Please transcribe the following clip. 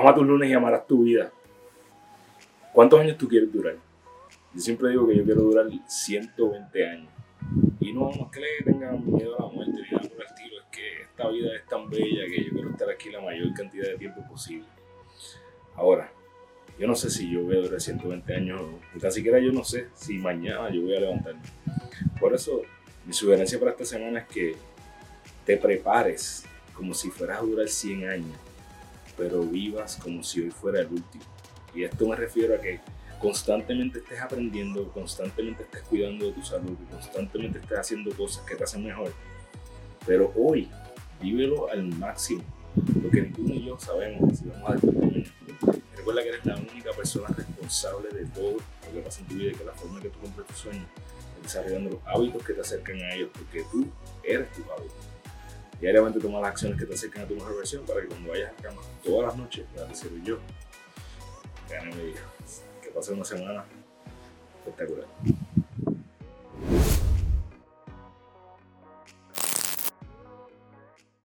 Ama tus lunes y amarás tu vida. ¿Cuántos años tú quieres durar? Yo siempre digo que yo quiero durar 120 años. Y no, es que le tengan miedo a la muerte ni nada por el estilo, es que esta vida es tan bella que yo quiero estar aquí la mayor cantidad de tiempo posible. Ahora, yo no sé si yo voy a durar 120 años, ni tan siquiera yo no sé si mañana yo voy a levantarme. Por eso, mi sugerencia para esta semana es que te prepares como si fueras a durar 100 años, pero vivas como si hoy fuera el último. Y esto me refiero a que constantemente estés aprendiendo, constantemente estés cuidando de tu salud, constantemente estés haciendo cosas que te hacen mejor. Pero hoy, vívelo al máximo, porque ni tú ni yo sabemos si vamos a despertar Recuerda que eres la única persona responsable de todo lo que pasa en tu vida y que la forma en que tú cumples tus sueños es desarrollando los hábitos que te acercan a ellos, porque tú eres tu hábito. Diariamente toma las acciones que te acercan a tu mejor versión para que cuando vayas a cama todas las noches puedas decir yo. Gane Que pase una semana espectacular.